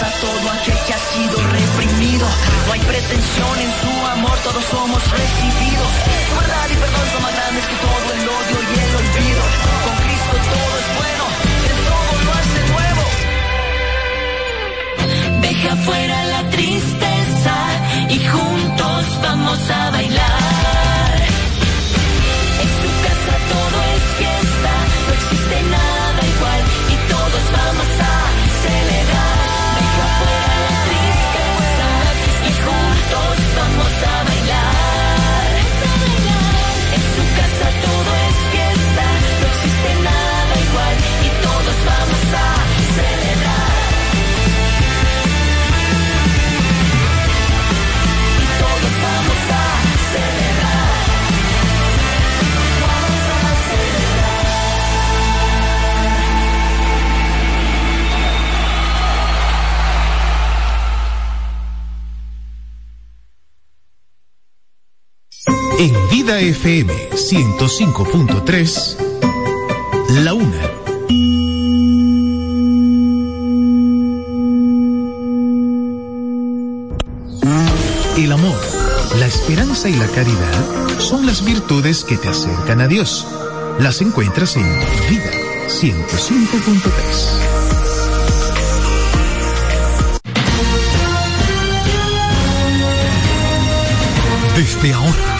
Abraza todo aquel que ha sido reprimido. No hay pretensión en su amor, todos somos recibidos. Su verdad y perdón son más grandes que todo Vida FM 105.3, La Una. El amor, la esperanza y la caridad son las virtudes que te acercan a Dios. Las encuentras en Vida 105.3. Desde ahora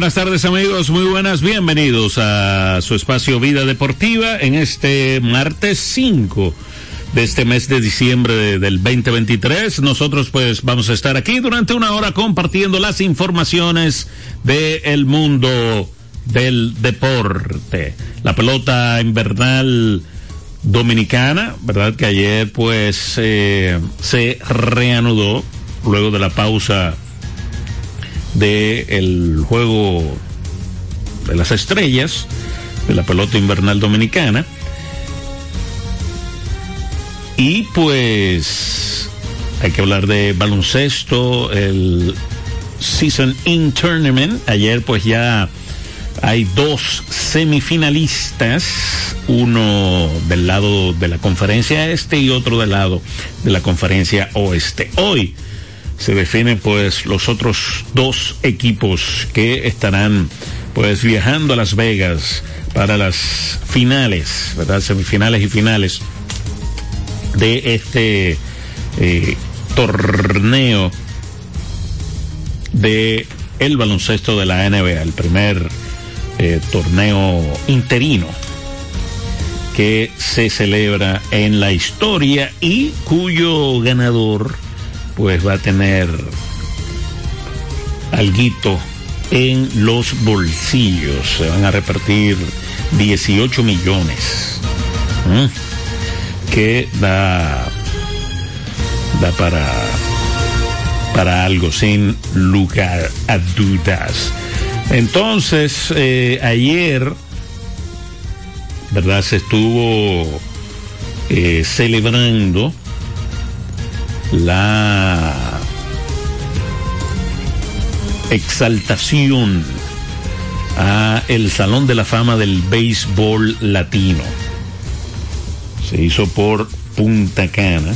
Buenas tardes amigos, muy buenas, bienvenidos a su espacio Vida Deportiva en este martes 5 de este mes de diciembre de- del 2023. Nosotros pues vamos a estar aquí durante una hora compartiendo las informaciones del mundo del deporte. La pelota invernal dominicana, ¿verdad? Que ayer pues eh, se reanudó luego de la pausa de el juego de las estrellas de la pelota invernal dominicana. Y pues hay que hablar de baloncesto el season in tournament. Ayer pues ya hay dos semifinalistas uno del lado de la conferencia este y otro del lado de la conferencia oeste. Hoy se definen pues los otros dos equipos que estarán pues viajando a Las Vegas para las finales, ¿verdad? Semifinales y finales de este eh, torneo de el baloncesto de la NBA, el primer eh, torneo interino que se celebra en la historia y cuyo ganador pues va a tener alguito en los bolsillos. Se van a repartir 18 millones. Que da, da para, para algo sin lugar a dudas. Entonces, eh, ayer, ¿verdad? Se estuvo eh, celebrando la exaltación a el Salón de la Fama del Béisbol Latino. Se hizo por Punta Cana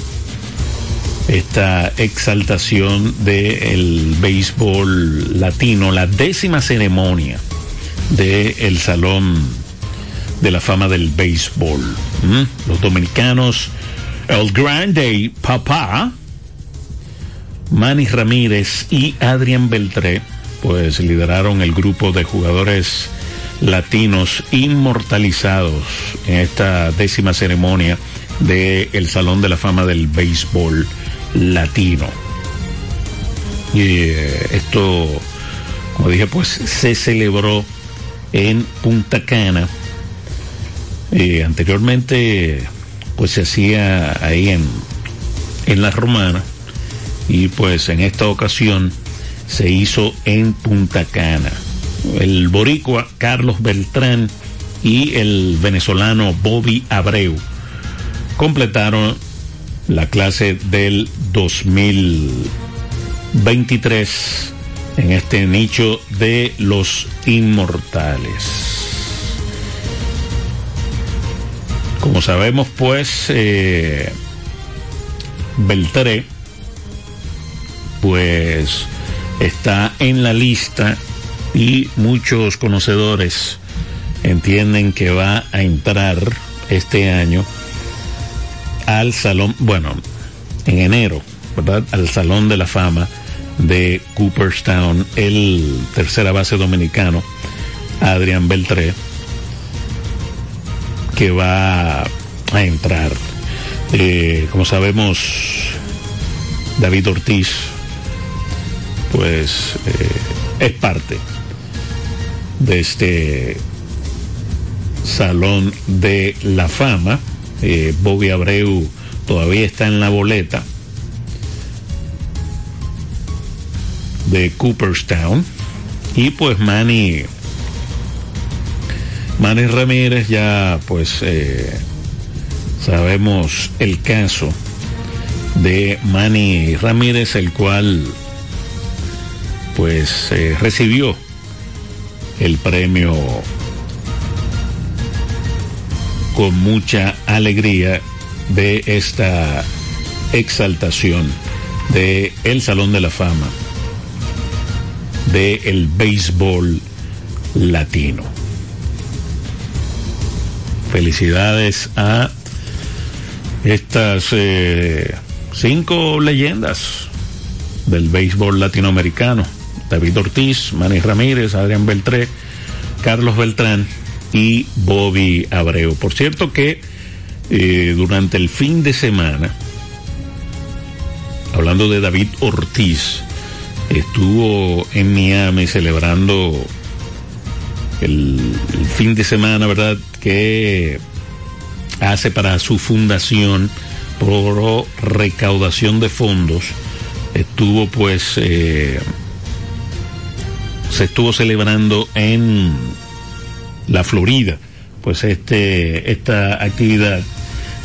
esta exaltación del béisbol latino, la décima ceremonia del Salón de la Fama del Béisbol. ¿Mm? Los dominicanos, el Grande Papá, Manny Ramírez y Adrián Beltré, pues lideraron el grupo de jugadores latinos inmortalizados en esta décima ceremonia del Salón de la Fama del Béisbol Latino. Y eh, esto, como dije, pues se celebró en Punta Cana. Eh, anteriormente, pues se hacía ahí en, en La Romana y pues en esta ocasión se hizo en Punta Cana. El boricua Carlos Beltrán y el venezolano Bobby Abreu completaron la clase del 2023 en este nicho de los inmortales. Como sabemos, pues, eh, Beltré, pues, está en la lista y muchos conocedores entienden que va a entrar este año al salón, bueno, en enero, ¿verdad? Al Salón de la Fama de Cooperstown, el tercera base dominicano, Adrián Beltré, que va a entrar. Eh, como sabemos, David Ortiz, pues eh, es parte de este Salón de la Fama eh, Bobby Abreu todavía está en la boleta de Cooperstown. Y pues Manny, Manny Ramírez ya pues eh, sabemos el caso de Manny Ramírez, el cual pues eh, recibió el premio con mucha alegría de esta exaltación de el Salón de la Fama de el béisbol latino. Felicidades a estas eh, cinco leyendas del béisbol latinoamericano. David Ortiz, Manny Ramírez, Adrián Beltré, Carlos Beltrán y Bobby Abreu. Por cierto que eh, durante el fin de semana, hablando de David Ortiz, estuvo en Miami celebrando el, fin de semana, ¿verdad? Que hace para su fundación por recaudación de fondos. Estuvo pues, eh, se estuvo celebrando en la Florida, pues este, esta actividad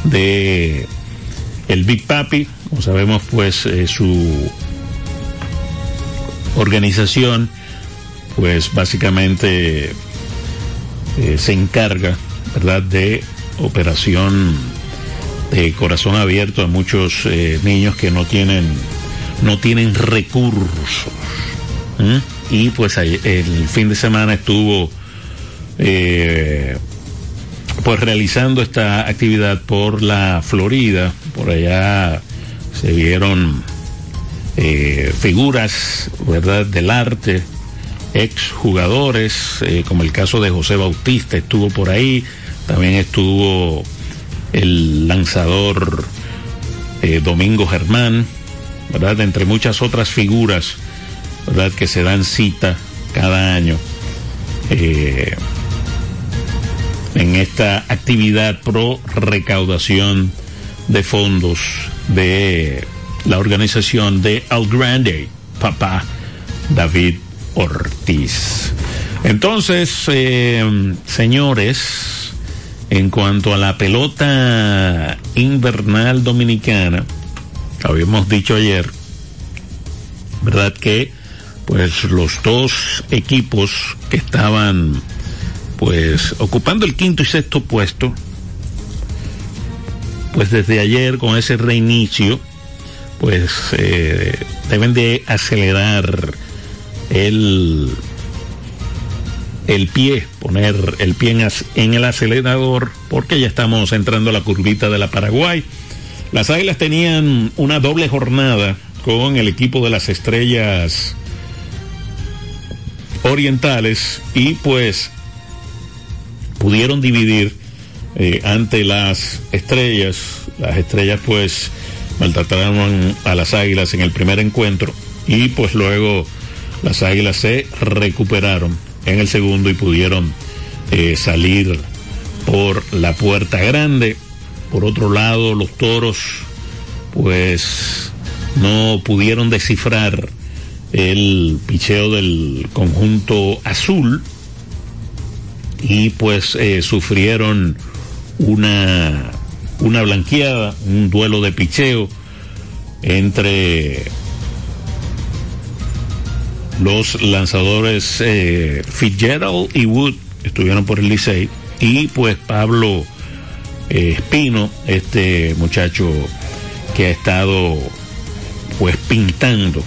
de el Big Papi, como sabemos, pues eh, su organización, pues básicamente eh, se encarga, ¿verdad?, de operación de corazón abierto a muchos eh, niños que no tienen no tienen recursos. Y pues el fin de semana estuvo eh, pues realizando esta actividad por la Florida, por allá se vieron eh, figuras, ¿verdad?, del arte, ex jugadores, eh, como el caso de José Bautista estuvo por ahí, también estuvo el lanzador Domingo Germán, ¿verdad?, entre muchas otras figuras, ¿verdad?, que se dan cita cada año. Eh, en esta actividad pro recaudación de fondos de la organización de Al Grande, papá David Ortiz. Entonces, eh, señores, en cuanto a la pelota invernal dominicana, habíamos dicho ayer, ¿verdad? Que pues los dos equipos que estaban pues ocupando el quinto y sexto puesto, pues desde ayer con ese reinicio, pues eh, deben de acelerar el el pie, poner el pie en, en, el acelerador, porque ya estamos entrando a la curvita de la Paraguay. Las Águilas tenían una doble jornada con el equipo de las estrellas orientales y pues pudieron dividir eh, ante las estrellas. Las estrellas pues maltrataron a las águilas en el primer encuentro y pues luego las águilas se recuperaron en el segundo y pudieron eh, salir por la puerta grande. Por otro lado, los toros pues no pudieron descifrar el picheo del conjunto azul y pues eh, sufrieron una, una blanqueada, un duelo de picheo entre los lanzadores eh, Fitzgerald y Wood estuvieron por el Licey y pues Pablo eh, Espino, este muchacho que ha estado pues pintando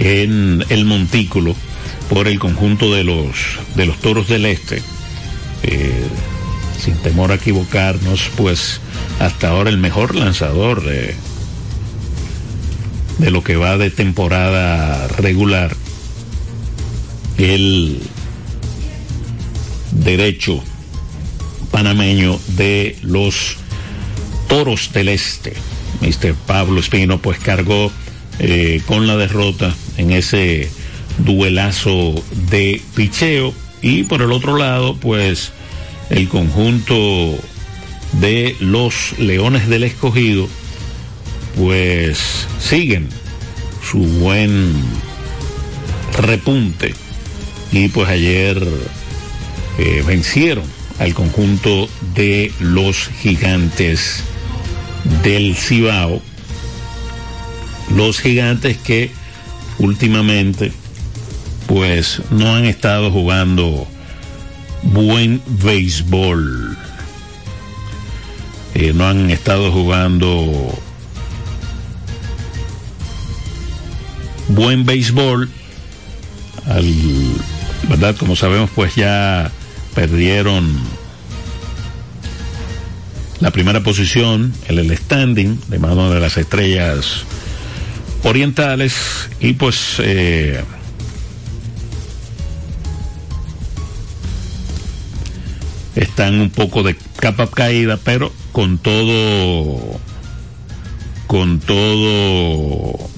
en el montículo por el conjunto de los de los toros del este eh, sin temor a equivocarnos pues hasta ahora el mejor lanzador de de lo que va de temporada regular el derecho panameño de los toros del este Mr. Pablo Espino pues cargó eh, con la derrota en ese duelazo de picheo. Y por el otro lado pues el conjunto de los Leones del Escogido pues siguen su buen repunte. Y pues ayer eh, vencieron al conjunto de los gigantes del Cibao. Los gigantes que últimamente pues no han estado jugando buen béisbol. Eh, no han estado jugando buen béisbol. ¿Verdad? Como sabemos, pues ya perdieron la primera posición en el standing de mano de las estrellas orientales y pues eh, están un poco de capa caída, pero con todo, con todo,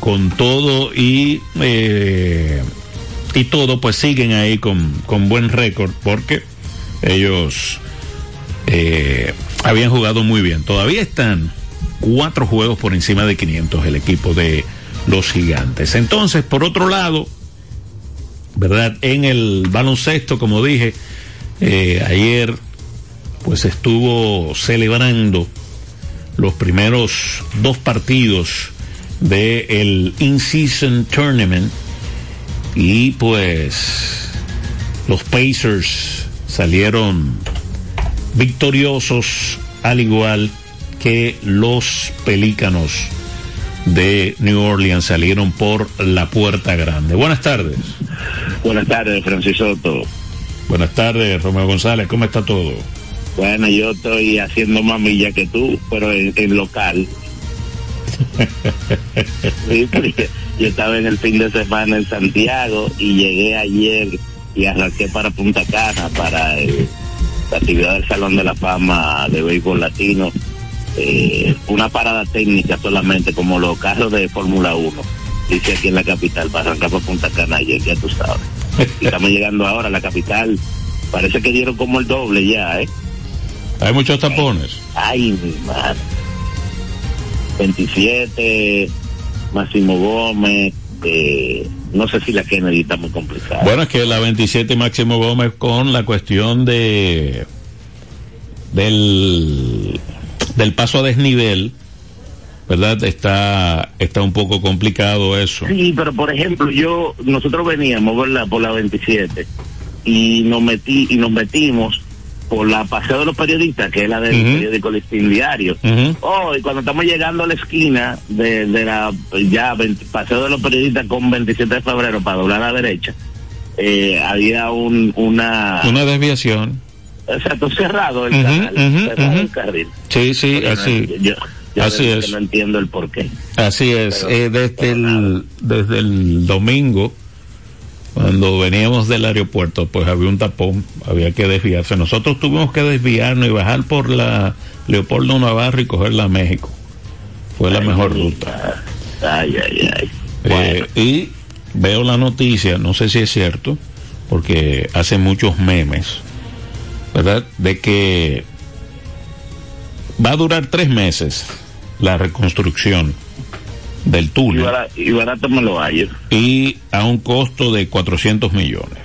con todo y eh, y todo, pues siguen ahí con, con buen récord porque ellos eh, habían jugado muy bien. Todavía están cuatro juegos por encima de 500 el equipo de los gigantes. Entonces, por otro lado, ¿verdad? En el baloncesto, como dije, eh, ayer pues estuvo celebrando los primeros dos partidos del el In-Season Tournament y pues los Pacers salieron victoriosos al igual que los Pelícanos de New Orleans salieron por la puerta grande. Buenas tardes. Buenas tardes, Francisco Soto. Buenas tardes, Romeo González. ¿Cómo está todo? Bueno, yo estoy haciendo más milla que tú, pero en, local. yo estaba en el fin de semana en Santiago y llegué ayer y arranqué para Punta Cana para el la actividad del Salón de la Fama de Béisbol Latino, eh, una parada técnica solamente como los carros de Fórmula 1, dice aquí en la capital, para arrancar por Punta Cana, ya tú sabes. estamos llegando ahora a la capital, parece que dieron como el doble ya, ¿eh? Hay muchos tapones. Ay, mi madre. 27, Máximo Gómez, eh, no sé si la Kennedy está muy complicada. Bueno, es que la 27 Máximo Gómez con la cuestión de del del paso a desnivel, ¿verdad? Está, está un poco complicado eso. Sí, pero por ejemplo, yo, nosotros veníamos la, por la 27 y nos metí, y nos metimos por la paseo de los periodistas, que es la del Ujú. periódico Listín Diario. Ujú. Oh, y cuando estamos llegando a la esquina de, de la ya 20 paseo de los periodistas con 27 de febrero para doblar a la derecha, eh, había un, una, Una desviación. exacto, cerrado el canal, ujú, cerrado el carril. Sí, sí, Porque no- así. yo, yo Así es. no entiendo el porqué. Así es, Pero- eh, desde, el, desde el domingo, cuando veníamos del aeropuerto, pues había un tapón, había que desviarse. Nosotros tuvimos que desviarnos y bajar por la Leopoldo Navarro y cogerla a México. Fue la mejor ruta. Ay, ay, ay. Eh, y veo la noticia, no sé si es cierto, porque hace muchos memes, ¿verdad? De que va a durar tres meses la reconstrucción del y, túnel barato, y barato me lo hallo. y a un costo de 400 millones.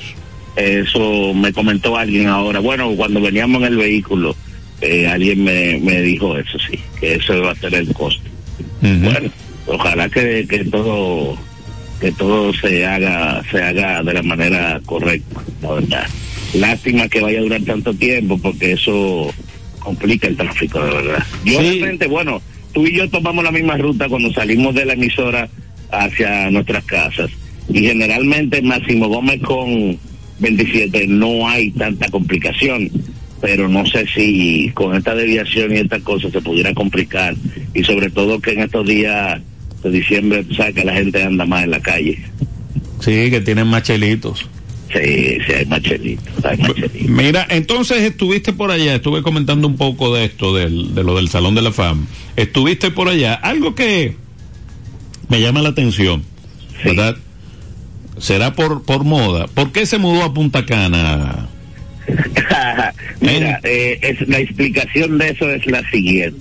Eso me comentó alguien ahora. Bueno, cuando veníamos en el vehículo, eh, alguien me, me dijo eso, sí, que eso va a ser el costo. Bueno, ojalá que, que todo que todo se haga se haga de la manera correcta, la verdad. Lástima que vaya a durar tanto tiempo porque eso complica el tráfico, de verdad. Yo Sí. realmente, bueno, tú y yo tomamos la misma ruta cuando salimos de la emisora hacia nuestras casas. Y generalmente Máximo Gómez con 27 no hay tanta complicación. Pero no sé si con esta desviación y estas cosas se pudiera complicar. Y sobre todo que en estos días de diciembre sabes que la gente anda más en la calle. Sí, que tienen machelitos. Sí, sí hay machelitos hay machelitos Mira, entonces estuviste por allá, estuve comentando un poco de esto, del, de lo del Salón de la Fama. Estuviste por allá, algo que me llama la atención, Sí. ¿verdad? Será por, por moda. ¿Por qué se mudó a Punta Cana? Mira, eh, es, la explicación de eso es la siguiente.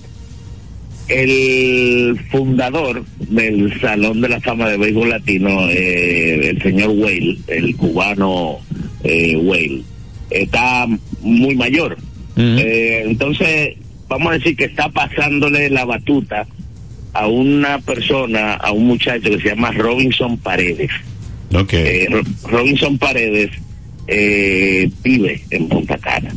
El fundador del Salón de la Fama de Béisbol Latino, eh, el señor Whale, el cubano eh, Whale, está muy mayor. Eh, entonces, vamos a decir que está pasándole la batuta a una persona, a un muchacho que se llama Robinson Paredes. Eh, Ro- Robinson Paredes eh, vive en Punta Cana.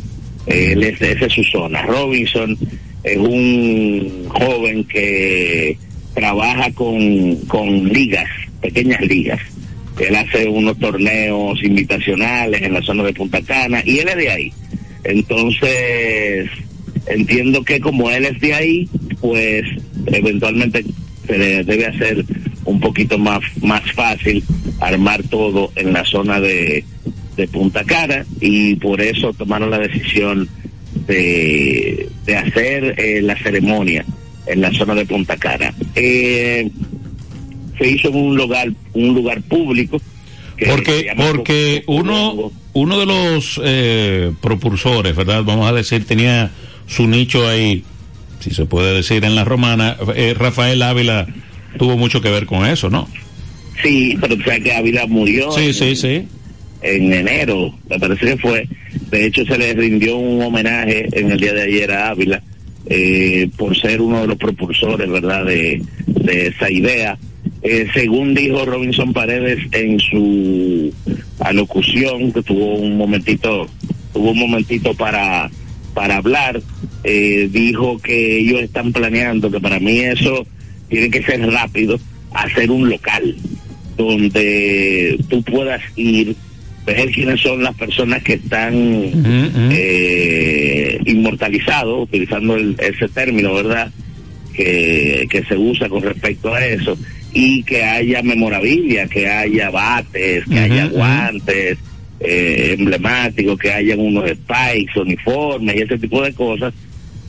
Eh, esa es su zona. Robinson es un joven que trabaja con, con ligas, pequeñas ligas. Él hace unos torneos invitacionales en la zona de Punta Cana y él es de ahí. Entonces, entiendo que como él es de ahí, pues eventualmente se le debe hacer un poquito más, más fácil armar todo en la zona de, de Punta Cana y por eso tomaron la decisión de, de hacer eh, la ceremonia en la zona de Punta Cana. Eh, se hizo en un lugar, un lugar público. que Porque, porque uno, uno de los eh, propulsores, ¿verdad? Vamos a decir, tenía su nicho ahí, si se puede decir, en la romana. Eh, Rafael Ávila tuvo mucho que ver con eso, ¿no? Sí, pero o sea que Ávila murió. Sí, sí, sí. En enero, me parece que fue. De hecho, se le rindió un homenaje en el día de ayer a Ávila eh, por ser uno de los propulsores, ¿verdad?, de, esa idea. Eh, según dijo Robinson Paredes en su alocución, que tuvo un momentito, tuvo un momentito para, para hablar, eh, dijo que ellos están planeando, que para mí eso tiene que ser rápido, hacer un local donde tú puedas ir, ver quiénes son las personas que están eh, inmortalizados, utilizando el- ese término, ¿verdad? Que, que se usa con respecto a eso, y que haya memorabilia, que haya bates, que haya guantes eh, emblemáticos, que hayan unos spikes, uniformes y ese tipo de cosas,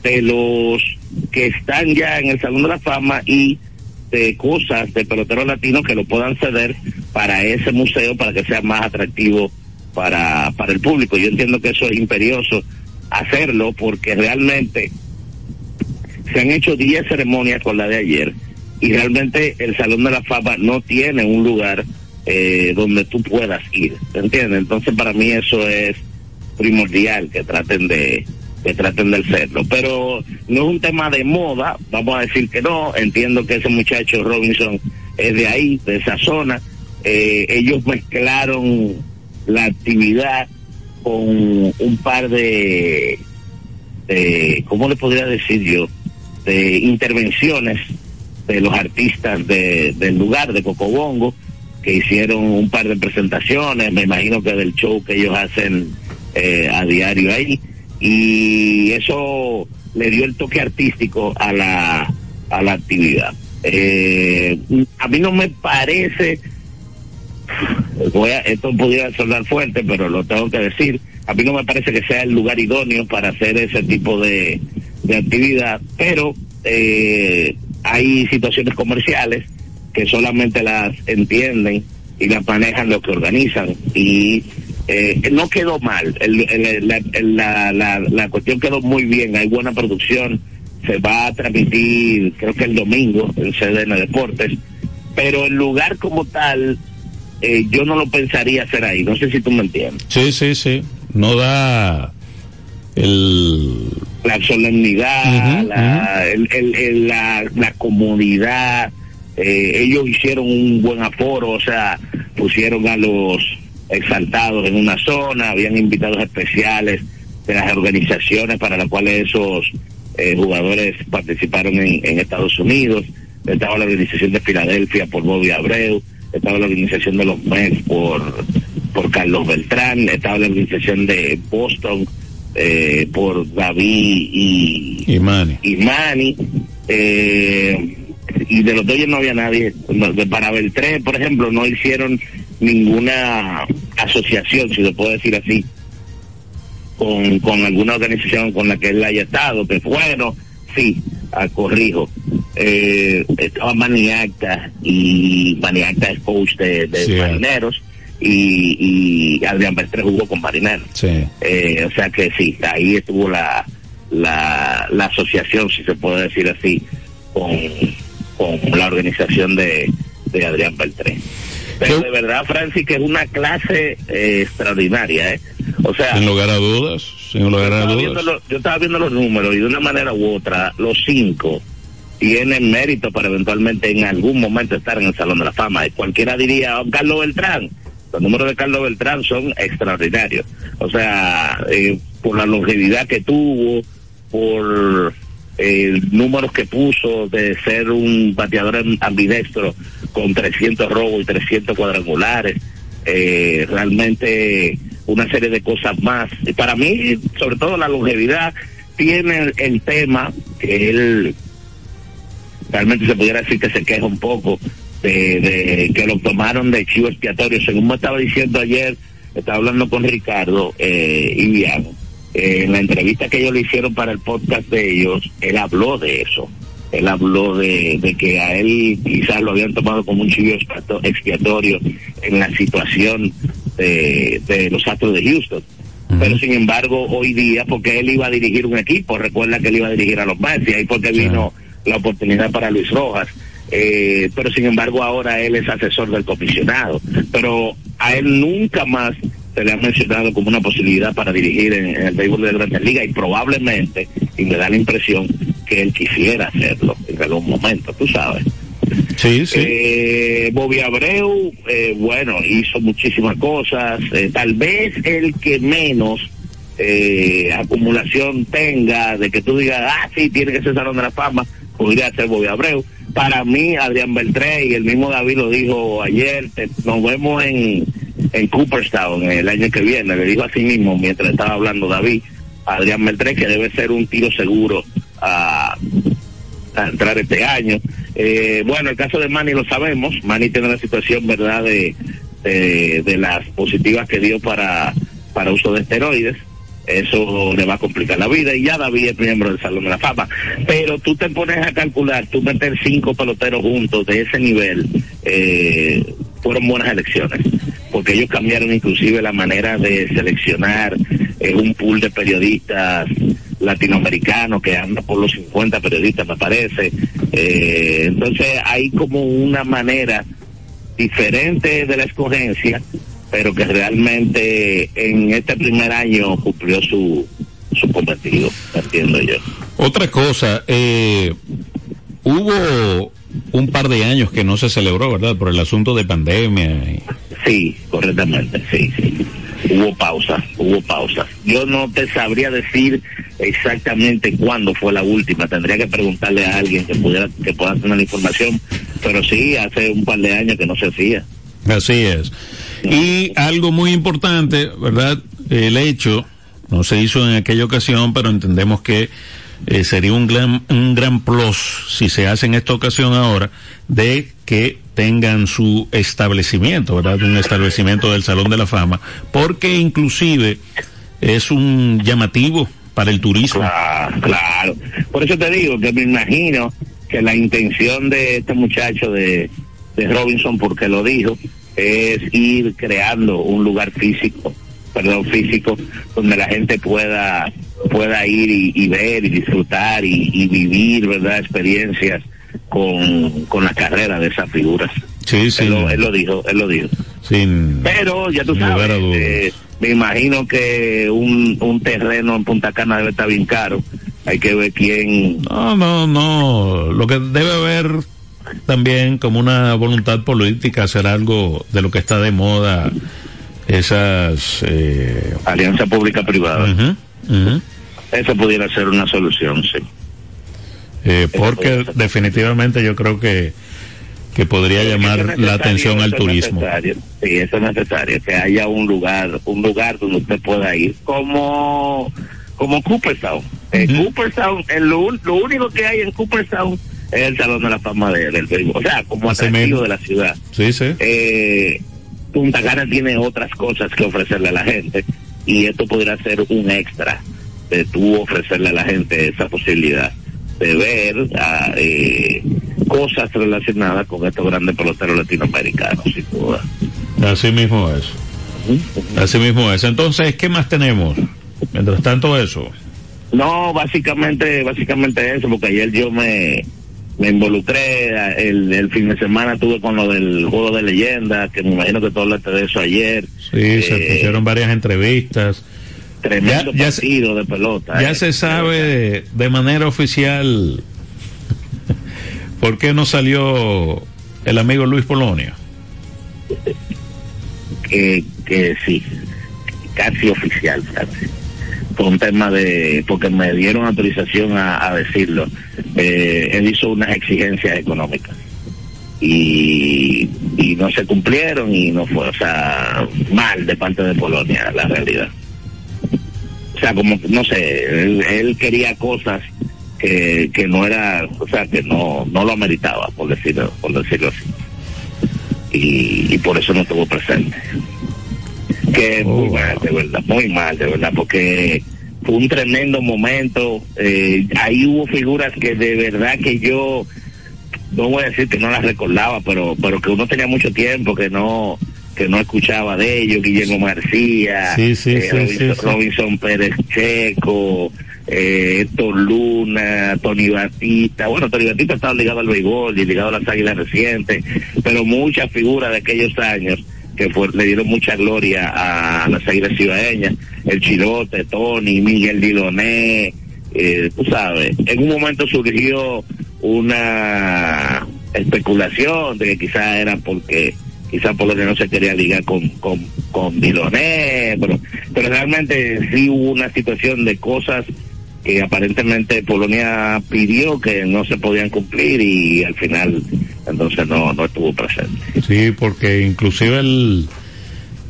de los que están ya en el Salón de la Fama y de cosas de peloteros latinos que lo puedan ceder para ese museo para que sea más atractivo para, para el público. Yo entiendo que eso es imperioso hacerlo porque realmente se han hecho 10 ceremonias con la de ayer y realmente el Salón de la Fama no tiene un lugar eh, donde tú puedas ir, ¿entiendes? Entonces para mí eso es primordial, que traten de, que traten de serlo. Pero no es un tema de moda, vamos a decir que no. Entiendo que ese muchacho Robinson es de ahí, de esa zona. Eh, ellos mezclaron la actividad con un par de, de, ¿cómo le podría decir yo? De intervenciones de los artistas de, del lugar, de Cocobongo, que hicieron un par de presentaciones, me imagino que del show que ellos hacen eh, a diario ahí y eso le dio el toque artístico a la, a la actividad. Eh, a mí no me parece, voy a, esto pudiera sonar fuerte, pero lo tengo que decir, a mí no me parece que sea el lugar idóneo para hacer ese tipo de, de actividad, pero eh, hay situaciones comerciales que solamente las entienden y las manejan los que organizan y eh, no quedó mal, la, la, la, cuestión quedó muy bien, hay buena producción, se va a transmitir creo que el domingo en CDN Deportes, pero el lugar como tal eh, yo no lo pensaría hacer ahí, no sé si tú me entiendes. Sí, sí, sí, no da el... La solemnidad, la, El, la, la comunidad, eh, ellos hicieron un buen aforo, o sea, pusieron a los exaltados en una zona, habían invitados especiales de las organizaciones para las cuales esos eh, jugadores participaron en, Estados Unidos, estaba la organización de Filadelfia por Bobby Abreu, estaba la organización de los Mets por, por Carlos Beltrán, estaba la organización de Boston eh, por David y, y Manny. Y, Manny eh, y de los Dodgers no había nadie. Para Beltrán, por ejemplo, no hicieron ninguna asociación, si se puede decir así, con, con alguna organización con la que él haya estado, que bueno, sí, a corrijo. Eh, estaba Maniacta y Maniacta es coach de, marineros y, y Adrián Beltré jugó con marineros. Eh, o sea que sí, ahí estuvo la, la, la asociación, si se puede decir así, con, con la organización de, de Adrián Beltré. Pero de verdad, Francis, que es una clase eh, extraordinaria, ¿eh? O sea... Sin lugar a dudas, sin lugar a dudas. yo estaba viendo los números y de una manera u otra, los cinco tienen mérito para eventualmente en algún momento estar en el Salón de la Fama. Y cualquiera diría, oh, Carlos Beltrán, los números de Carlos Beltrán son extraordinarios. O sea, eh, por la longevidad que tuvo, por el número que puso de ser un bateador ambidextro con 300 robos y 300 cuadrangulares, eh, realmente una serie de cosas más. Para mí, sobre todo la longevidad, tiene el, tema que él realmente se pudiera decir que se queja un poco de, que lo tomaron de chivo expiatorio. Según me estaba diciendo ayer, estaba hablando con Ricardo eh, Iviano en la entrevista que ellos le hicieron para el podcast de ellos, él habló de eso. Él habló de, que a él quizás lo habían tomado como un chivo expiatorio en la situación de, los Astros de Houston. Pero sin embargo, hoy día, porque él iba a dirigir un equipo, recuerda que él iba a dirigir a los Mets y ahí porque vino la oportunidad para Luis Rojas. Eh, pero sin embargo ahora él es asesor del comisionado. Pero a él nunca más se le ha mencionado como una posibilidad para dirigir en, el béisbol de Grandes Ligas y probablemente, y me da la impresión que él quisiera hacerlo en algún momento, tú sabes. Sí, sí. Eh, Bobby Abreu, eh, bueno, hizo muchísimas cosas, eh, tal vez el que menos eh, acumulación tenga de que tú digas, ah, sí, tiene que ser Salón de la Fama, podría ser Bobby Abreu. Para mí, Adrián Beltré y el mismo David lo dijo ayer, nos vemos en en Cooperstown el año que viene. Le dijo así mismo, mientras estaba hablando David, Adrián Meltré, que debe ser un tiro seguro a, entrar este año. Eh, bueno, el caso de Manny lo sabemos. Manny tiene la situación, ¿verdad?, de, de, las positivas que dio para, para uso de esteroides eso le va a complicar la vida y ya David es miembro del Salón de la Fama. Pero tú te pones a calcular, tú meter cinco peloteros juntos de ese nivel, eh, fueron buenas elecciones porque ellos cambiaron inclusive la manera de seleccionar en un pool de periodistas latinoamericanos que anda por los 50 periodistas me parece eh, entonces hay como una manera diferente de la escogencia pero que realmente en este primer año cumplió su, su cometido, entiendo yo. Otra cosa, eh, hubo un par de años que no se celebró, ¿verdad? Por el asunto de pandemia. Sí, correctamente, sí, sí. Hubo pausa, hubo pausa. Yo no te sabría decir exactamente cuándo fue la última. Tendría que preguntarle a alguien que pudiera que pueda tener la información. Pero sí, hace un par de años que no se hacía. Así es. Y algo muy importante, ¿verdad? El hecho, no se hizo en aquella ocasión, pero entendemos que eh, sería un gran, un gran plus si se hace en esta ocasión ahora de que tengan su establecimiento, ¿verdad? Un establecimiento del Salón de la Fama, porque inclusive es un llamativo para el turismo. Claro, claro. Por eso te digo que me imagino que la intención de este muchacho de, de Robinson, porque lo dijo, es ir creando un lugar físico, perdón, físico, donde la gente pueda pueda ir y, ver y disfrutar y, y, vivir, ¿verdad? Experiencias con, con la carrera de esas figuras. Sí, sí. Él lo, él lo dijo, él lo dijo. Sin, Pero ya tú sabes, eh, me imagino que un, un terreno en Punta Cana debe estar bien caro. Hay que ver quién... No, no, no. Lo que debe haber también como una voluntad política hacer algo de lo que está de moda, esas... Eh, Alianza Pública-Privada. ujú, ujú. Eso pudiera ser una solución, sí. Eh, porque definitivamente yo creo que que podría llamar la atención al es turismo. Sí, eso es necesario, que haya un lugar, un lugar donde usted pueda ir, como como Cooperstown. Ujú. Cooperstown, lo, único que hay en Cooperstown es el Salón de la Fama de- del béisbol. O sea, como Así atractivo mismo. de la ciudad. Sí, sí. Eh, Punta Cana tiene otras cosas que ofrecerle a la gente y esto podría ser un extra de tú ofrecerle a la gente esa posibilidad de ver ah, eh, cosas relacionadas con estos grandes peloteros latinoamericanos, sin duda. Así mismo es. Así mismo es. Entonces, ¿qué más tenemos? Mientras tanto, eso. No, básicamente, básicamente eso, porque ayer yo me, me involucré, a- el, el fin de semana tuve con lo del juego de leyenda, que me imagino que tú hablaste de eso ayer. Sí, se Eh, pusieron varias entrevistas. Tremendo Ya- ya se- partido de pelota. Ya eh. se sabe de manera oficial por qué no salió el amigo Luis Polonia. que, que sí, casi oficial, casi. Fue un tema de, porque me dieron autorización a, a decirlo. Eh, él hizo unas exigencias económicas y, y no se cumplieron y no fue, o sea, mal de parte de Polonia, la realidad. O sea, como, no sé, él, él quería cosas que, que no era, o sea, que no, no lo ameritaba, por decirlo, por decirlo así. Y, y por eso no estuvo presente que muy Oh, mal, de verdad, muy mal, de verdad, porque fue un tremendo momento. Eh, ahí hubo figuras que de verdad que yo, no voy a decir que no las recordaba, pero pero que uno tenía mucho tiempo que no que no escuchaba de ellos, Guillermo García, Sí, sí, eh, sí. Robinson Pérez Checo, eh, Héctor Luna, Tony Batista, bueno, Tony Batista estaba ligado al béisbol y ligado a las águilas recientes, pero muchas figuras de aquellos años que fue- le dieron mucha gloria a las águilas cibaeñas, el Chilote, Tony, Miguel Diloné, eh, tú sabes, en un momento surgió una especulación de que quizás era porque quizás Polonia no se quería ligar con, con, con Diloné, pero, pero realmente sí hubo una situación de cosas que aparentemente Polonia pidió que no se podían cumplir y al final entonces no, no estuvo presente. Sí, porque inclusive él,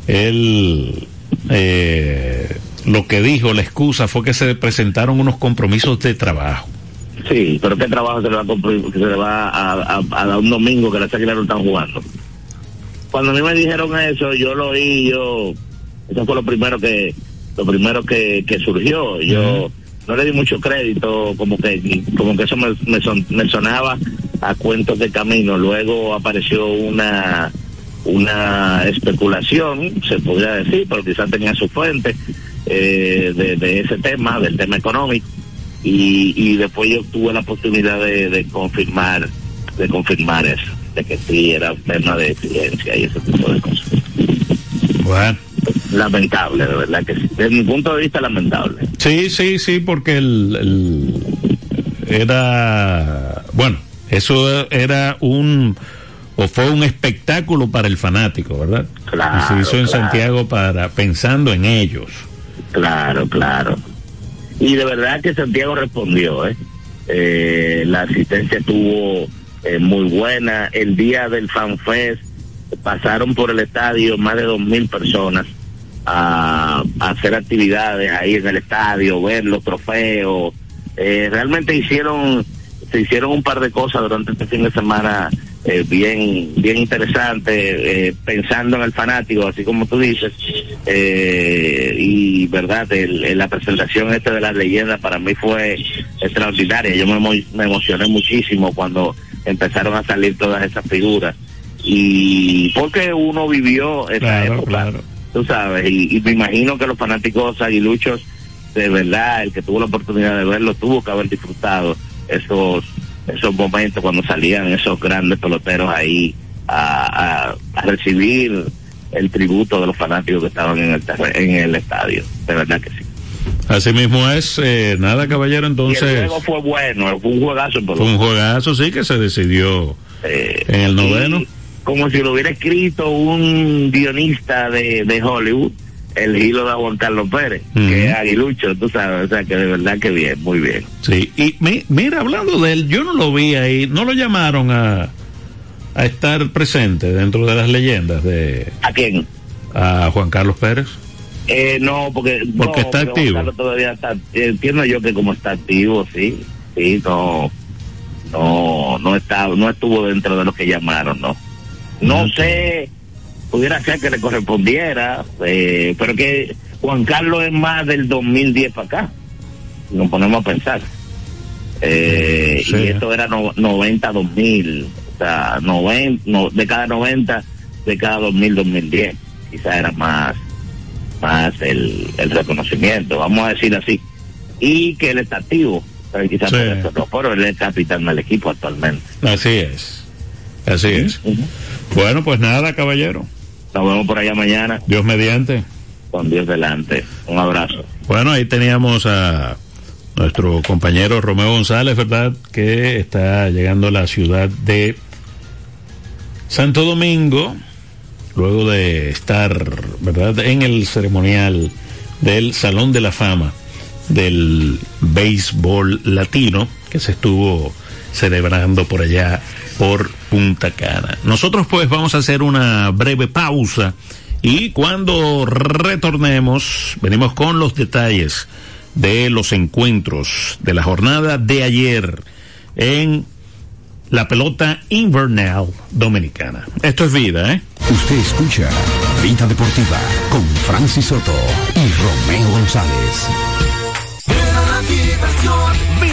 él eh, lo que dijo, la excusa fue que se presentaron unos compromisos de trabajo. Sí, pero ¿qué trabajo se le va a, compri- se le va a, a- a dar un domingo que las águilas no están jugando? Cuando a mí me dijeron eso, yo lo oí, yo, eso fue lo primero que, lo primero que, que surgió. Yo no le di mucho crédito, como que, como que eso me, me, son- me sonaba a cuentos de camino. Luego apareció una, una especulación, se podría decir, pero quizás tenía su fuente, eh, de, de ese tema, del tema económico y, y después yo tuve la oportunidad de, de confirmar de confirmar eso de que sí era un tema de ciencia y ese tipo de cosas Bueno, lamentable, de verdad que sí. Desde mi punto de vista, lamentable. Sí, sí, sí, porque el, el era, bueno, eso era un o fue un espectáculo para el fanático, ¿verdad? Claro, y se hizo en claro. Santiago para pensando en ellos. Claro, claro. Y de verdad que Santiago respondió, ¿eh? Eh, la asistencia estuvo eh, muy buena. El día del FanFest pasaron por el estadio más de dos mil personas a, hacer actividades ahí en el estadio, ver los trofeos. Eh, realmente hicieron se hicieron un par de cosas durante este fin de semana eh, bien bien interesante eh, pensando en el fanático así como tú dices eh, y verdad el- la presentación esta de las leyendas para mí fue extraordinaria yo me emocioné muchísimo cuando empezaron a salir todas esas figuras. Y porque uno vivió esa Claro, época claro. tú sabes y, y me imagino que los fanáticos aguiluchos de verdad el que tuvo la oportunidad de verlo tuvo que haber disfrutado esos esos momentos cuando salían esos grandes peloteros ahí a, a- a recibir el tributo de los fanáticos que estaban en el en el estadio. De verdad que sí Así mismo es, eh, nada caballero, y el entonces juego fue bueno fue un juegazo pero fue un juegazo, sí, que se decidió eh, en el noveno. como si lo hubiera escrito un guionista de, de Hollywood el hilo de Juan Carlos Pérez que es aguilucho tú sabes o sea que de verdad que bien muy bien Sí, y mi- mira, hablando de él, yo no lo vi ahí, no lo llamaron a, a estar presente dentro de las leyendas de ¿a quién? a Juan Carlos Pérez. Eh, no, porque, Porque no, está Juan activo. Carlos todavía está, entiendo yo que como está activo, sí, sí, no, no, no está, no estuvo dentro de los que llamaron, no. No sé, pudiera ser que le correspondiera, eh, pero que Juan Carlos es más del 2010 para acá, nos ponemos a pensar. Eh, Sí. Y esto era no, 90, 2000, o sea, 90, no, de cada 90, de cada 2000, 2010, quizás era más más el, el reconocimiento, vamos a decir así. Y que él está activo, pero quizás Sí. por eso no, pero él es capitán del equipo actualmente. Así es, así es. Bueno, pues nada, caballero, Nos vemos por allá mañana, Dios mediante. con Dios delante. Un abrazo. Bueno, ahí teníamos a nuestro compañero Romeo González, ¿verdad? Que está llegando a la ciudad de Santo Domingo, luego de estar, ¿verdad? En el ceremonial del Salón de la Fama del béisbol latino que se estuvo celebrando por allá por Punta Cana. Nosotros pues vamos a hacer una breve pausa y cuando retornemos venimos con los detalles de los encuentros de la jornada de ayer en la pelota invernal dominicana. Esto es vida, ¿eh? Usted escucha Vida Deportiva con Francis Soto y Romeo González.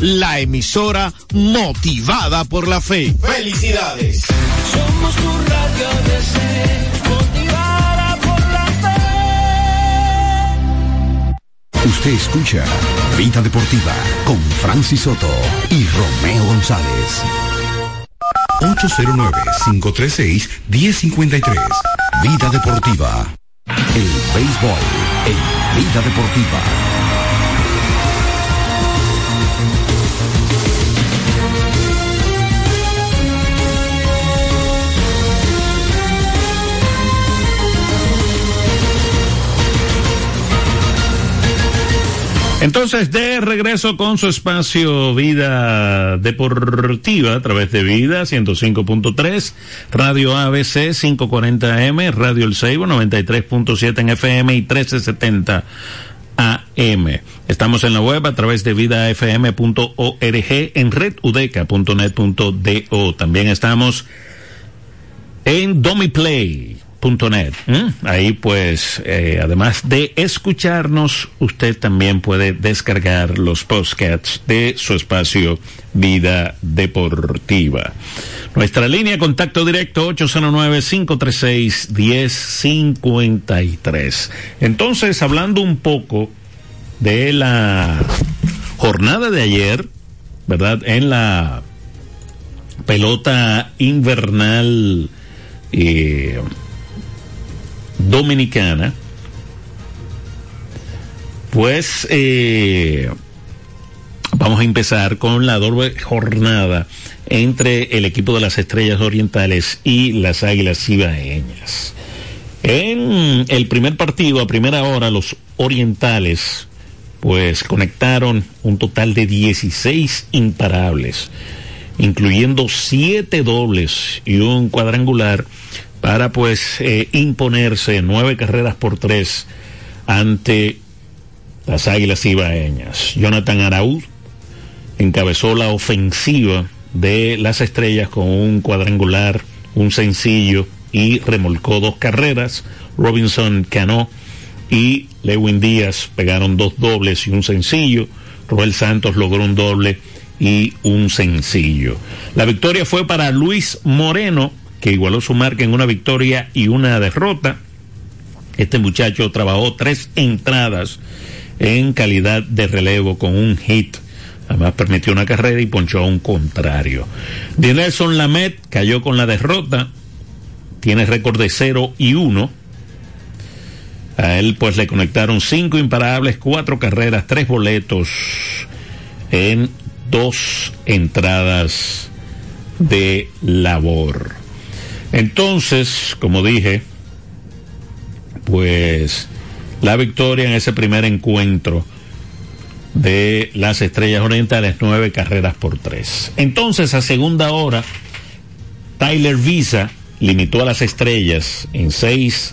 la emisora motivada por la fe. ¡Felicidades! Somos tu radio ABC, motivada por la fe. Usted escucha Vida Deportiva con Francis Soto y Romeo González. 809-536-1053. Vida Deportiva. El béisbol en Vida Deportiva. Entonces, de regreso con su espacio Vida Deportiva a través de Vida 105.3, Radio ABC 540M, Radio El Seibo 93.7 en FM y 1370 AM. Estamos en la web a través de vidafm.org en redudeca.net.do. También estamos en Domiplay net. Ahí pues, eh, además de escucharnos, usted también puede descargar los podcasts de su espacio Vida Deportiva. Nuestra línea contacto directo 809-536-1053. Entonces, hablando un poco de la jornada de ayer, ¿verdad? En la pelota invernal. Eh, dominicana, pues eh, vamos a empezar con la doble jornada entre el equipo de las Estrellas Orientales y las Águilas Cibaeñas. En el primer partido, a primera hora, los Orientales pues conectaron un total de 16 imparables, incluyendo siete dobles y un cuadrangular para pues eh, imponerse nueve carreras por tres ante las Águilas Ibaeñas. Jonathan Araúz encabezó la ofensiva de las estrellas con un cuadrangular, un sencillo y remolcó dos carreras. Robinson Cano y Lewin Díaz pegaron dos dobles y un sencillo. Roel Santos logró un doble y un sencillo. La victoria fue para Luis Moreno que igualó su marca en una victoria y una derrota. Este muchacho trabajó tres entradas en calidad de relevo con un hit. Además permitió una carrera y ponchó a un contrario. Dinelson Lamet cayó con la derrota. Tiene récord de 0 y 1. A él pues le conectaron cinco imparables, cuatro carreras, tres boletos en dos entradas de labor. Entonces, como dije, pues la victoria en ese primer encuentro de las Estrellas Orientales, nueve carreras por tres. Entonces, a segunda hora, Tyler Visa limitó a las Estrellas en seis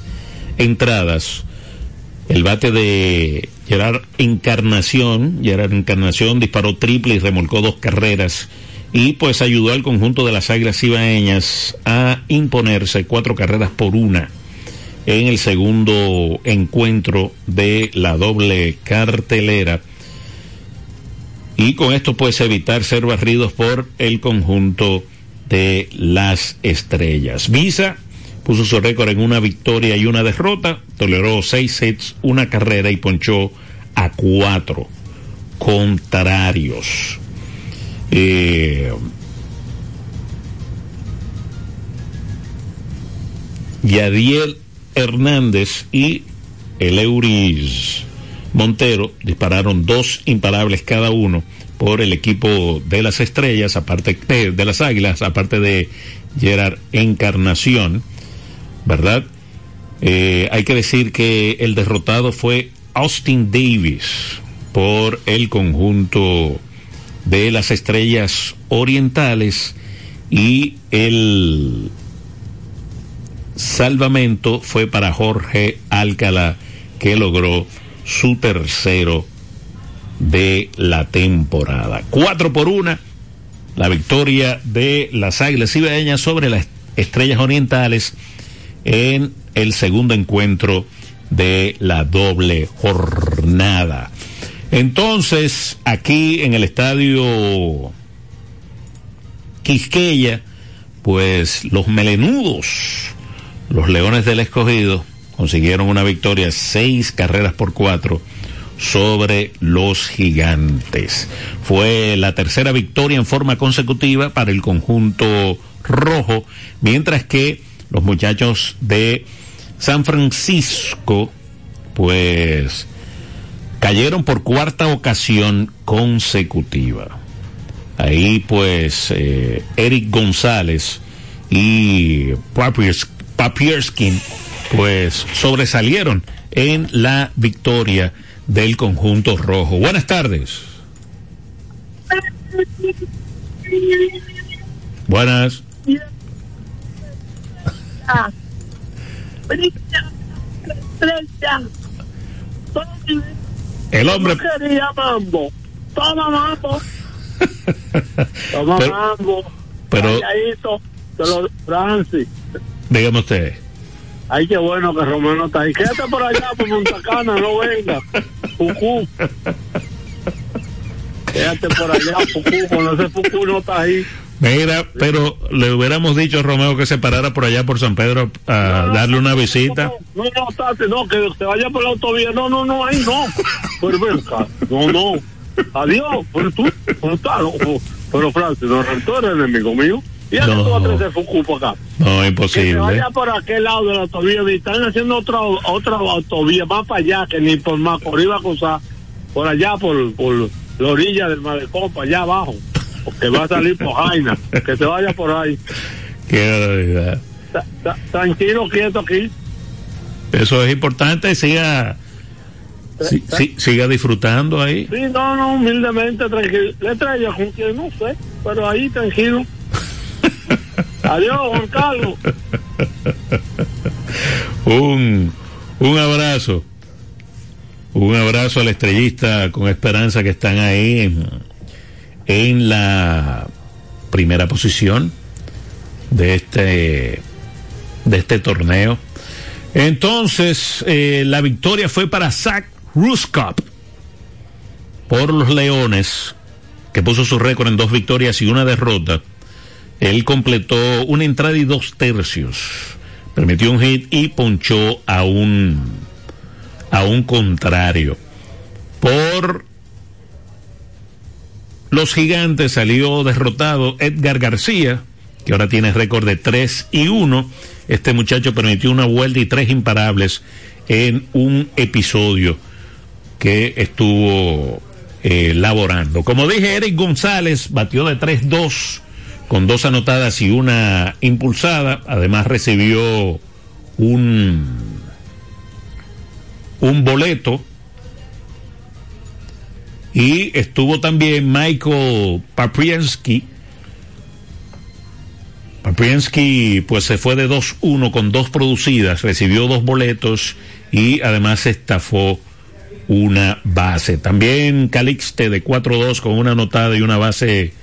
entradas. El bate de Gerard Encarnación, Gerard Encarnación disparó triple y remolcó dos carreras y pues ayudó al conjunto de las Águilas Ibaeñas a imponerse cuatro carreras por una en el segundo encuentro de la doble cartelera y con esto pues evitar ser barridos por el conjunto de las estrellas. Visa puso su récord en una victoria y una derrota, toleró seis sets, una carrera y ponchó a cuatro contrarios. Eh, Yadiel Hernández y el Euris Montero dispararon dos imparables cada uno por el equipo de las estrellas, aparte de, de las águilas, aparte de Gerard Encarnación, ¿verdad? Eh, hay que decir que el derrotado fue Austin Davis por el conjunto de las estrellas orientales y el salvamento fue para Jorge Alcalá que logró su tercero de la temporada. Cuatro por una, la victoria de las Águilas Ibaeñas sobre las Estrellas Orientales en el segundo encuentro de la doble jornada. Entonces, aquí en el estadio Quisqueya, pues los melenudos, los Leones del Escogido, consiguieron una victoria seis carreras por cuatro sobre los gigantes. Fue la tercera victoria en forma consecutiva para el conjunto rojo, mientras que los muchachos de San Francisco, pues cayeron por cuarta ocasión consecutiva. Ahí pues eh, Eric González y Papierskin pues sobresalieron en la victoria del conjunto rojo. Buenas tardes. Buenas. El hombre. Toma mambo. Toma Pero- mambo. pero- Calladito. Te lo- Francis. Dígame usted. Ay, qué bueno que Romano está ahí. Quédate por allá, por Punta Cana, no venga. Fucú. Quédate por allá, Fucú, cuando ese Fucú no está ahí. Mira, pero le hubiéramos dicho a Romeo que se parara por allá por San Pedro a darle una visita. No, no, no, que se vaya por la autovía. No, no, no, ahí no. Pero ven acá. No, no. Adiós. Pero tú, no está, no. Pero Francis, no, tú eres enemigo mío. Y ya No. tú vas a traer para acá. No, Que se imposible. vaya por aquel lado de la autovía. y Están haciendo otra otra autovía más para allá que ni por Macorís va a cruzar. Por allá, por, por la orilla del malecón, para allá abajo. Porque va a salir por Jaina. Que se vaya por ahí. Qué barbaridad. Ta- ta- Tranquilo, quieto aquí. Eso es importante. Siga, si- si- siga disfrutando ahí. Sí, no, no, humildemente, tranquilo. Le traigo con quien no sé, pero ahí tranquilo. Adiós, Juan Carlos. Un, un abrazo. Un abrazo al estrellista con esperanza que están ahí en, en la primera posición de este de este torneo. Entonces, eh, la victoria fue para Zach Ruskop por los Leones, que puso su récord en dos victorias y una derrota. Él completó una entrada y dos tercios. Permitió un hit y ponchó a un a un contrario. Por los gigantes salió derrotado Edgar García, que ahora tiene récord de 3 y 1. Este muchacho permitió una vuelta y tres imparables en un episodio que estuvo eh, laborando. Como dije, Eric González batió de 3-2 con dos anotadas y una impulsada. Además recibió un un boleto y estuvo también Michael Papriensky. Papriensky pues se fue de 2-1 con dos producidas, recibió dos boletos y además estafó una base. También Calixte de 4-2 con una anotada y una base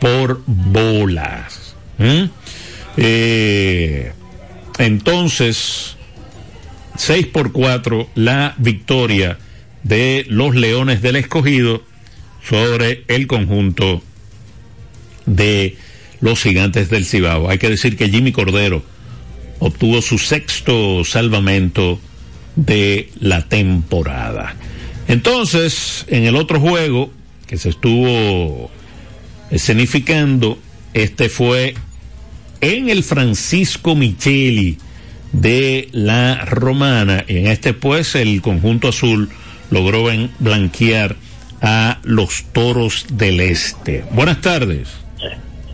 por bolas. ¿Mm? Eh, entonces, 6 por 4 la victoria de los Leones del Escogido sobre el conjunto de los Gigantes del Cibao. Hay que decir que Jimmy Cordero obtuvo su sexto salvamento de la temporada. Entonces, en el otro juego que se estuvo escenificando, este fue en el Francisco Micheli de la Romana. En este pues el conjunto azul logró blanquear a los toros del este. Buenas tardes.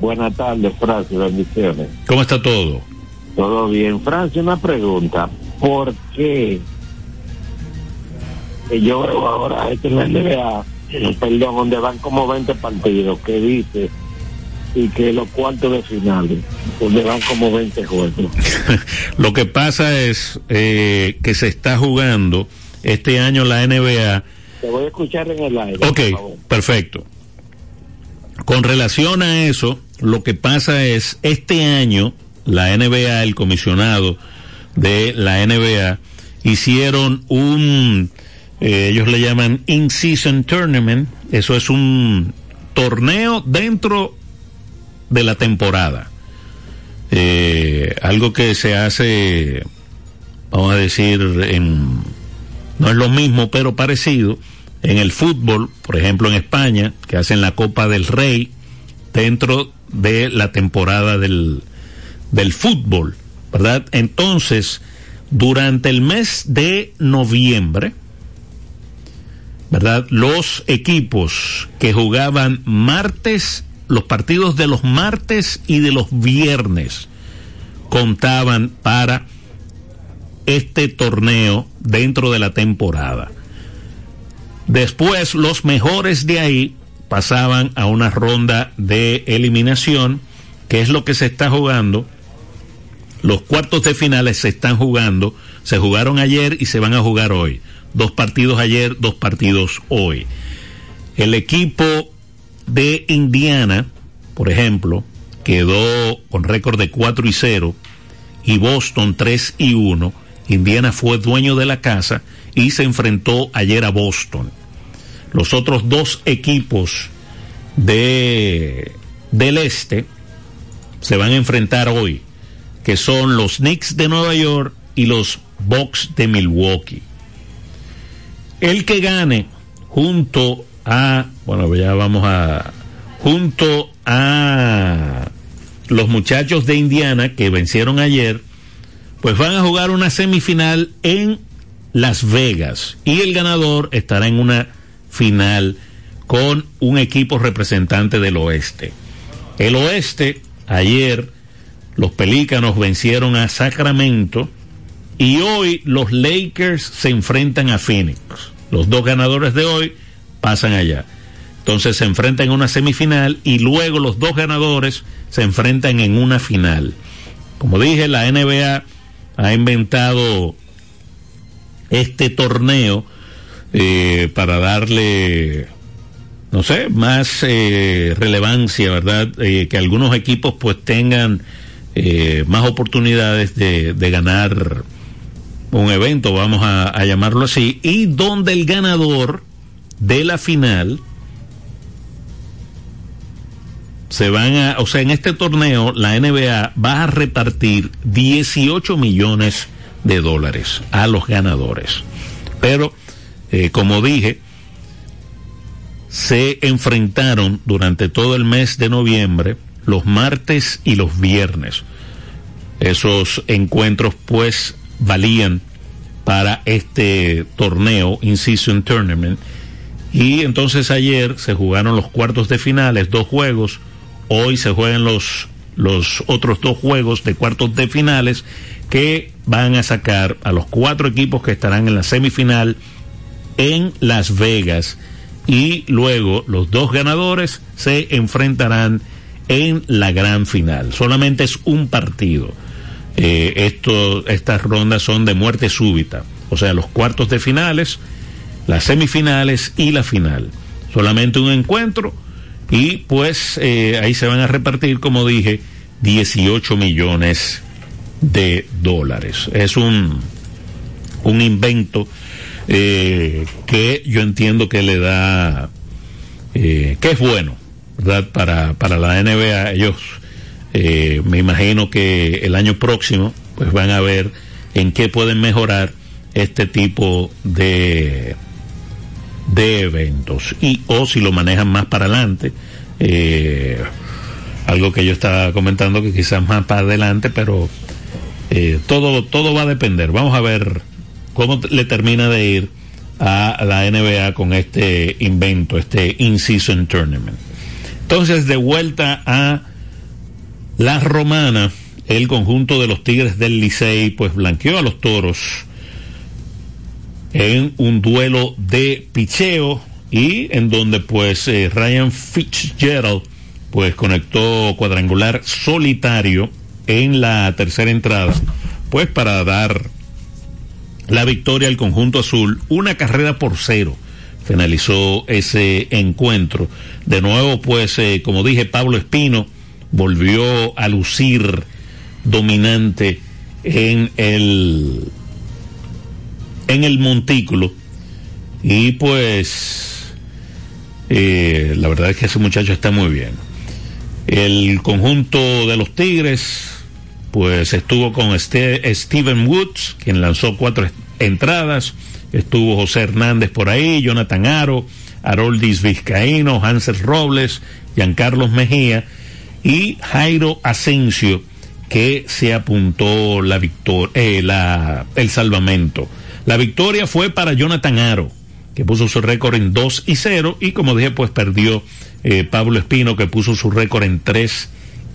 Buenas tardes, Francis, bendiciones. ¿Cómo está todo? Todo bien. Francis, una pregunta. ¿Por qué yo veo ahora esto en la NBA, eh, perdón, donde van como 20 partidos, que dice y que los cuartos de finales, donde van como 20 juegos. Lo que pasa es eh, que se está jugando este año la NBA. Te voy a escuchar en el aire. Ok, perfecto. Con relación a eso, lo que pasa es, este año, la NBA, el comisionado de la NBA, hicieron un, eh, ellos le llaman In-Season Tournament, eso es un torneo dentro de la temporada. Eh, algo que se hace, vamos a decir, en, no es lo mismo, pero parecido, en el fútbol, por ejemplo en España, que hacen la Copa del Rey dentro de la temporada del, del fútbol, ¿verdad? Entonces, durante el mes de noviembre, ¿verdad? Los equipos que jugaban martes, los partidos de los martes y de los viernes contaban para este torneo dentro de la temporada. Después los mejores de ahí pasaban a una ronda de eliminación, que es lo que se está jugando. Los cuartos de finales se están jugando, se jugaron ayer y se van a jugar hoy. Dos partidos ayer, dos partidos hoy. El equipo de Indiana, por ejemplo, quedó con récord de 4 y 0 y Boston 3 y 1. Indiana fue dueño de la casa y se enfrentó ayer a Boston. Los otros dos equipos de, del este se van a enfrentar hoy, que son los Knicks de Nueva York y los Bucks de Milwaukee. El que gane junto a, bueno, ya vamos a, junto a los muchachos de Indiana que vencieron ayer, pues van a jugar una semifinal en Las Vegas y el ganador estará en una final con un equipo representante del oeste. El oeste, ayer los Pelícanos vencieron a Sacramento y hoy los Lakers se enfrentan a Phoenix. Los dos ganadores de hoy pasan allá. Entonces se enfrentan en una semifinal y luego los dos ganadores se enfrentan en una final. Como dije, la NBA ha inventado este torneo eh, para darle, no sé, más eh, relevancia, ¿verdad? Eh, que algunos equipos pues tengan más oportunidades de, de, ganar un evento, vamos a llamarlo así, y donde el ganador de la final se van a, o sea, en este torneo la NBA va a repartir 18 millones de dólares a los ganadores. Pero, eh, como dije, se enfrentaron durante todo el mes de noviembre los martes y los viernes. Esos encuentros pues valían para este torneo, In-Season Tournament. Y entonces ayer se jugaron los cuartos de finales, dos juegos. Hoy se juegan los, los otros dos juegos de cuartos de finales que van a sacar a los cuatro equipos que estarán en la semifinal en Las Vegas y luego los dos ganadores se enfrentarán en la gran final. Solamente es un partido. Eh, estas rondas son de muerte súbita, o sea, los cuartos de finales, las semifinales y la final. Solamente un encuentro y pues eh, ahí se van a repartir, como dije, 18 millones de dólares. Es un, un invento eh, que yo entiendo que le da, eh, que es bueno, ¿verdad? Para, para la NBA, ellos me imagino que el año próximo pues van a ver en qué pueden mejorar este tipo de de eventos y o si lo manejan más para adelante eh, algo que yo estaba comentando que quizás más para adelante pero eh, todo, todo va a depender. Vamos a ver cómo le termina de ir a la NBA con este invento, este In-Season Tournament. Entonces, de vuelta a la romana, el conjunto de los Tigres del Licey, pues blanqueó a los toros en un duelo de picheo y en donde pues eh, Ryan Fitzgerald pues conectó cuadrangular solitario en la tercera entrada, pues para dar la victoria al conjunto azul, una carrera por cero finalizó ese encuentro. De nuevo, pues, eh, como dije, Pablo Espino volvió a lucir dominante en el en el montículo. Y pues eh, la verdad es que ese muchacho está muy bien. El conjunto de los Tigres pues estuvo con este, Steven Woods quien lanzó cuatro entradas. Estuvo José Hernández por ahí Jonathan Aro Haroldis Vizcaíno Hansel Robles Giancarlos Mejía y Jairo Asensio que se apuntó la victoria, eh, el salvamento. La victoria fue para Jonathan Aro, que puso su récord en 2 y 0, y como dije, pues perdió eh, Pablo Espino, que puso su récord en 3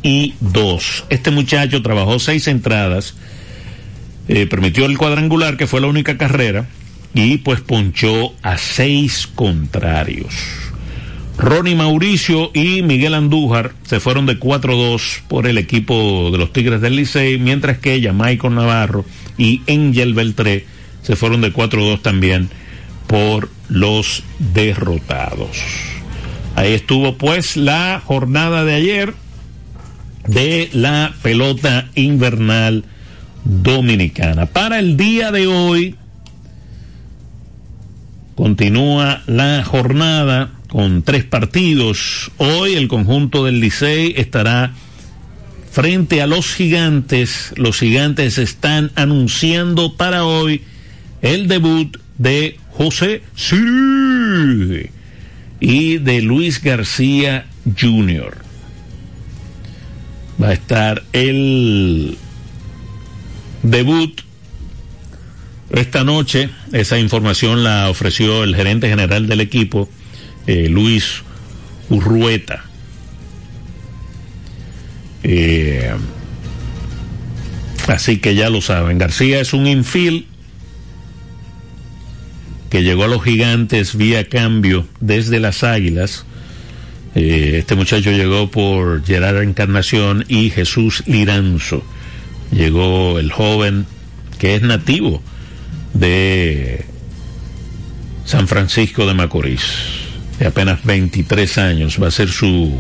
y 2. Este muchacho trabajó seis entradas, eh, permitió el cuadrangular, que fue la única carrera, y pues ponchó a seis contrarios. Ronnie Mauricio y Miguel Andújar se fueron de 4-2 por el equipo de los Tigres del Licey, mientras que Jamaico Navarro y Angel Beltré se fueron de 4-2 también por los derrotados. Ahí estuvo pues la jornada de ayer de la pelota invernal dominicana. Para el día de hoy continúa la jornada con tres partidos. Hoy el conjunto del Licey estará frente a los gigantes. Los gigantes están anunciando para hoy el debut de José Siri y de Luis García Jr. Va a estar el debut esta noche. Esa información la ofreció el gerente general del equipo, eh, Luis Urrueta. Eh, así que ya lo saben, García es un infield que llegó a los gigantes vía cambio desde las águilas. Eh, este muchacho llegó por Gerard Encarnación y Jesús Liranzo. Llegó el joven que es nativo de San Francisco de Macorís de apenas 23 años. Va a ser su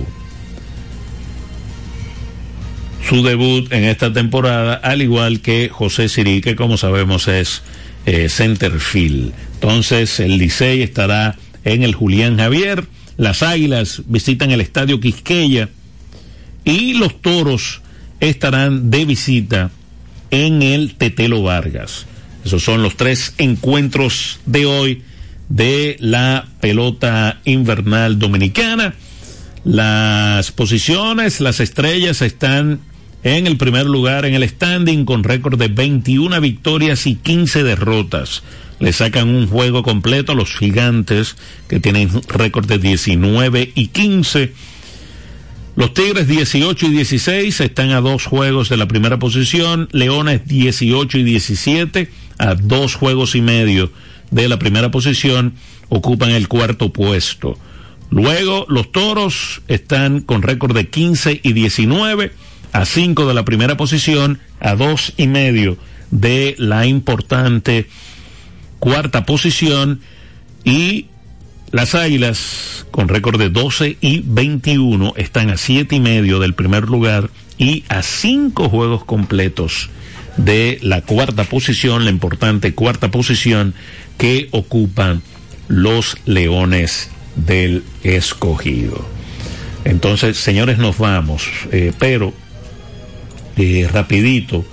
su debut en esta temporada, al igual que José Sirí, que como sabemos es eh, centerfield. Entonces el Licey estará en el Julián Javier, las Águilas visitan el Estadio Quisqueya y los Toros estarán de visita en el Tetelo Vargas. Esos son los tres encuentros de hoy de la pelota invernal dominicana. Las posiciones, las estrellas están en el primer lugar en el standing con récord de 21 victorias y 15 derrotas. Le sacan un juego completo a los gigantes que tienen récord de 19 y 15. Los Tigres 18 y 16 están a dos juegos de la primera posición. Leones 18 y 17 a dos juegos y medio de la primera posición ocupan el cuarto puesto. Luego los toros están con récord de 15 y 19 a 5 de la primera posición, a dos y medio de la importante cuarta posición y las águilas con récord de 12 y 21 están a siete y medio del primer lugar y a cinco juegos completos de la cuarta posición, la importante cuarta posición que ocupan los leones del escogido. Entonces, señores, nos vamos, eh, pero rapidito,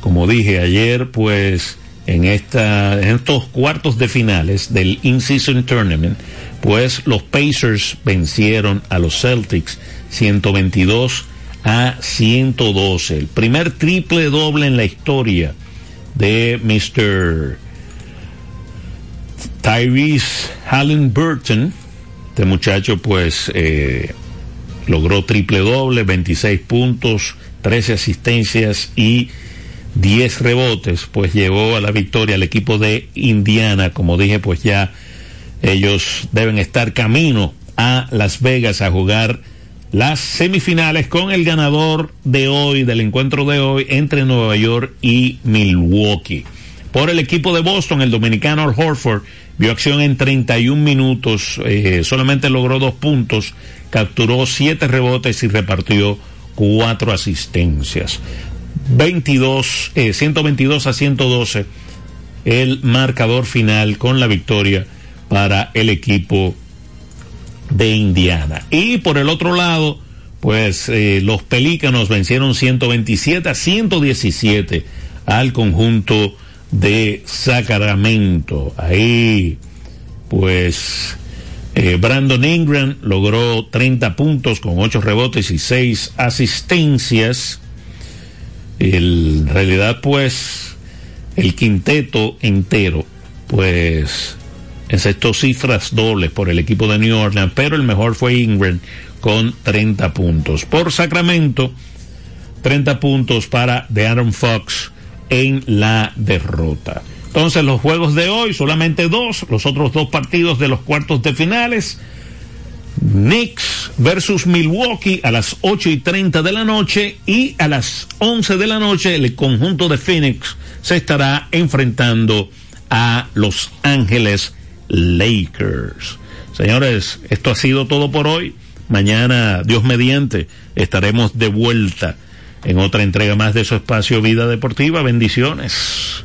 como dije ayer, pues en, esta, en estos cuartos de finales del In-Season Tournament, pues los Pacers vencieron a los Celtics 122 a 112. El primer triple doble en la historia de Mr. Tyrese Halliburton. Este muchacho pues eh, logró triple doble, 26 puntos, 13 asistencias y 10 rebotes, pues llevó a la victoria al equipo de Indiana. Como dije, pues ya ellos deben estar camino a Las Vegas a jugar las semifinales con el ganador de hoy, del encuentro de hoy entre Nueva York y Milwaukee. Por el equipo de Boston, el dominicano Horford vio acción en 31 minutos, eh, solamente logró dos puntos, capturó siete rebotes y repartió cuatro asistencias. 22, 122 eh, a 112 el marcador final con la victoria para el equipo de Indiana. Y por el otro lado, pues eh, los Pelícanos vencieron 127 a 117 al conjunto de Sacramento. Ahí, pues, eh, Brandon Ingram logró 30 puntos con 8 rebotes y 6 asistencias. en realidad, pues, el quinteto entero, pues, encestó cifras dobles por el equipo de New Orleans, pero el mejor fue Ingram con 30 puntos. Por Sacramento, 30 puntos para Aaron Fox en la derrota. Entonces los juegos de hoy, solamente dos, los otros dos partidos de los cuartos de finales. Knicks versus Milwaukee a las 8 y 30 de la noche y a las 11 de la noche el conjunto de Phoenix se estará enfrentando a Los Ángeles Lakers. Señores, esto ha sido todo por hoy. Mañana, Dios mediante, estaremos de vuelta en otra entrega más de su espacio Vida Deportiva. Bendiciones.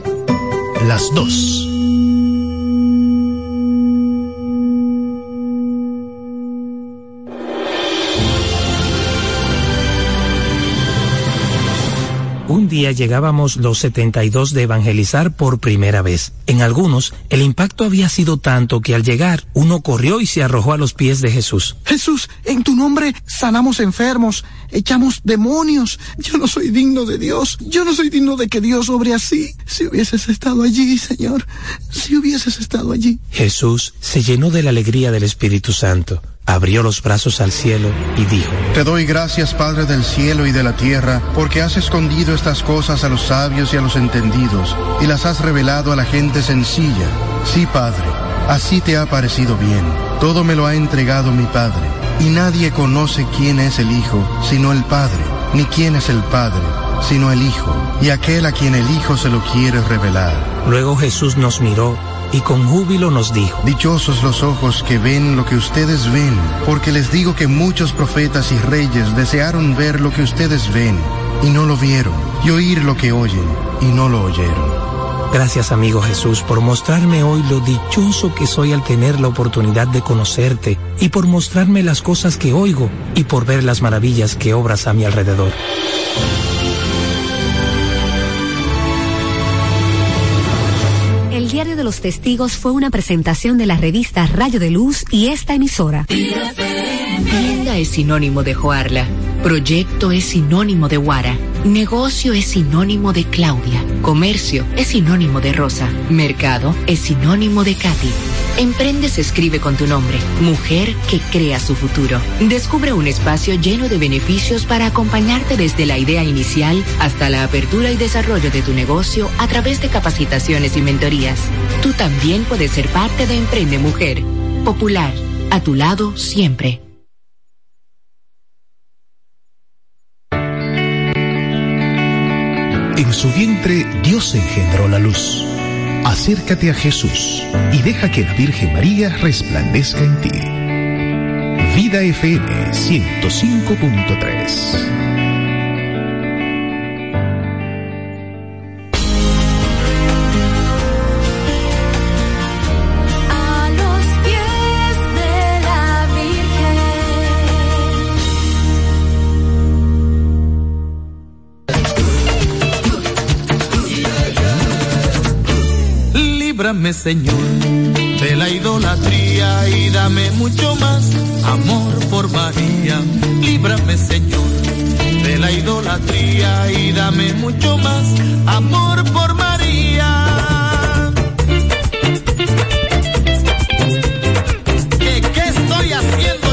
las dos. Un día llegábamos los 72 de evangelizar por primera vez. En algunos, el impacto había sido tanto que al llegar, uno corrió y se arrojó a los pies de Jesús. Jesús, en tu nombre sanamos enfermos, echamos demonios. Yo no soy digno de Dios. Yo no soy digno de que Dios obre así. Si hubieses estado allí, Señor, si hubieses estado allí. Jesús se llenó de la alegría del Espíritu Santo abrió los brazos al cielo y dijo, Te doy gracias Padre del cielo y de la tierra, porque has escondido estas cosas a los sabios y a los entendidos, y las has revelado a la gente sencilla. Sí, Padre, así te ha parecido bien. Todo me lo ha entregado mi Padre, y nadie conoce quién es el Hijo, sino el Padre, ni quién es el Padre, sino el Hijo, y aquel a quien el Hijo se lo quiere revelar. Luego Jesús nos miró y con júbilo nos dijo, Dichosos los ojos que ven lo que ustedes ven, porque les digo que muchos profetas y reyes desearon ver lo que ustedes ven, y no lo vieron, y oír lo que oyen, y no lo oyeron. Gracias amigo Jesús por mostrarme hoy lo dichoso que soy al tener la oportunidad de conocerte y por mostrarme las cosas que oigo y por ver las maravillas que obras a mi alrededor. De los Testigos fue una presentación de la revista Rayo de Luz y esta emisora. Tienda es sinónimo de Joarla. Proyecto es sinónimo de Guara. Negocio es sinónimo de Claudia. Comercio es sinónimo de Rosa. Mercado es sinónimo de Katy. Emprende se escribe con tu nombre. Mujer que crea su futuro. Descubre un espacio lleno de beneficios para acompañarte desde la idea inicial hasta la apertura y desarrollo de tu negocio a través de capacitaciones y mentorías. Tú también puedes ser parte de Emprende Mujer. Popular. A tu lado siempre. En su vientre Dios engendró la luz acércate a Jesús y deja que la Virgen María resplandezca en ti. Vida FM 105.3 líbrame Señor de la idolatría y dame mucho más amor por María. Líbrame Señor de la idolatría y dame mucho más amor por María. ¿Qué, qué estoy haciendo?